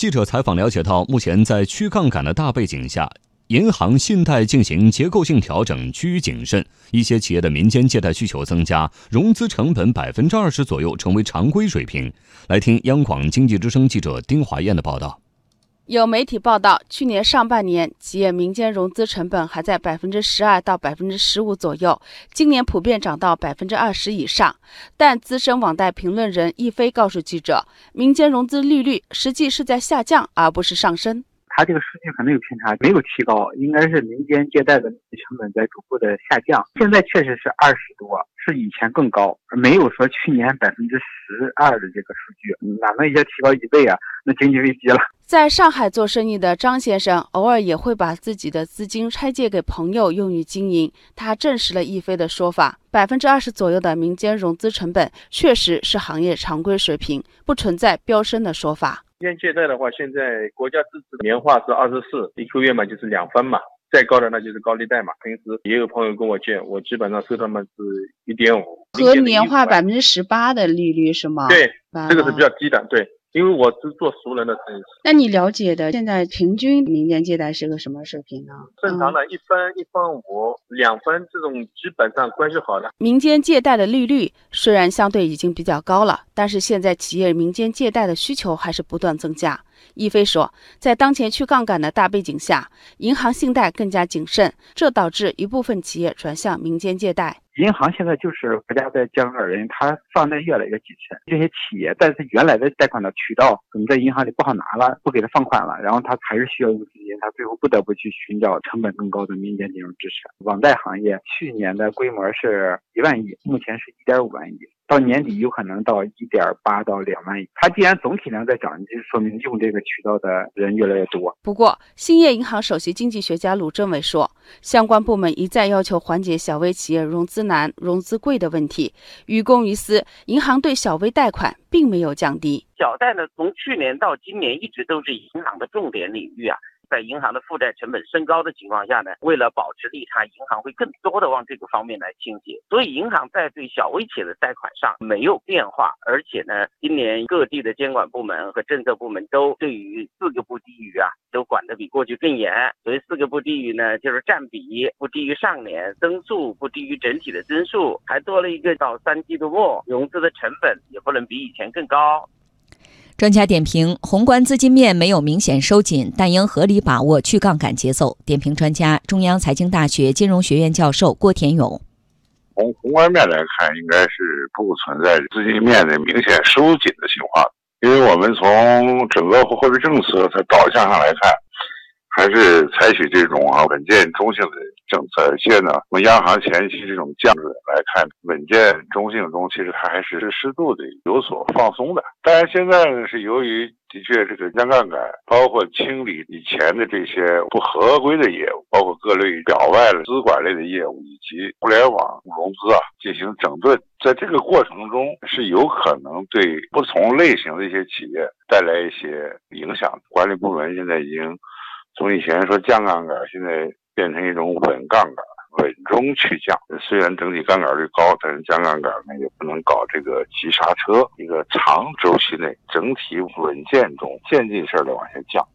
记者采访了解到，目前在去杠杆的大背景下，银行信贷进行结构性调整，趋于谨慎。一些企业的民间借贷需求增加，融资成本百分之二十左右成为常规水平。来听央广经济之声记者丁华燕的报道。有媒体报道，去年上半年企业民间融资成本还在百分之十二到百分之十五左右，今年普遍涨到百分之二十以上。但资深网贷评论人易飞告诉记者，民间融资利率实际是在下降，而不是上升。它这个数据可能有偏差，没有提高，应该是民间借贷的成本在逐步的下降。现在确实是二十多，是以前更高，没有说去年百分之十二的这个数据，哪能一下提高一倍啊？那经济危机了。在上海做生意的张先生，偶尔也会把自己的资金拆借给朋友用于经营。他证实了易飞的说法：百分之二十左右的民间融资成本确实是行业常规水平，不存在飙升的说法。民间借贷的话，现在国家支持年化是二十四，一个月嘛就是两分嘛，再高的那就是高利贷嘛。平时也有朋友跟我借，我基本上收他们是一点五，和年化百分之十八的利率是吗？对，这个是比较低的，对。因为我是做熟人的生意，那你了解的现在平均民间借贷是个什么水平呢？正常的一分、一分五、两分这种基本上关系好的。民间借贷的利率虽然相对已经比较高了，但是现在企业民间借贷的需求还是不断增加。易飞说，在当前去杠杆的大背景下，银行信贷更加谨慎，这导致一部分企业转向民间借贷。银行现在就是国家在降二人，它放贷越来越谨慎。这些企业，但是原来的贷款的渠道可能在银行里不好拿了，不给他放款了，然后他还是需要用资金，他最后不得不去寻找成本更高的民间金融支持。网贷行业去年的规模是一万亿，目前是一点五万亿。到年底有可能到一点八到两万亿。它既然总体量在涨，就说明用这个渠道的人越来越多。不过，兴业银行首席经济学家鲁政委说，相关部门一再要求缓解小微企业融资难、融资贵的问题。于公于私，银行对小微贷款并没有降低。小贷呢，从去年到今年一直都是银行的重点领域啊。在银行的负债成本升高的情况下呢，为了保持利差，银行会更多的往这个方面来倾斜。所以，银行在对小微企业的贷款上没有变化，而且呢，今年各地的监管部门和政策部门都对于四个不低于啊，都管得比过去更严。所以，四个不低于呢，就是占比不低于上年，增速不低于整体的增速，还多了一个到三季度末融资的成本也不能比以前更高。专家点评：宏观资金面没有明显收紧，但应合理把握去杠杆节奏。点评专家：中央财经大学金融学院教授郭田勇。从宏观面来看，应该是不存在资金面的明显收紧的情况，因为我们从整个货币政策它导向上来看。还是采取这种啊稳健中性的政策，而且呢，从央行前期这种降准来看，稳健中性中，其实它还是适度的有所放松的。当然，现在呢是由于的确这个降杠杆，包括清理以前的这些不合规的业务，包括各类表外的资管类的业务，以及互联网融资啊进行整顿，在这个过程中是有可能对不同类型的一些企业带来一些影响。管理部门现在已经。从以前说降杠杆，现在变成一种稳杠杆，稳中去降。虽然整体杠杆率高，但是降杠杆呢也不能搞这个急刹车。一个长周期内，整体稳健中渐进式的往下降。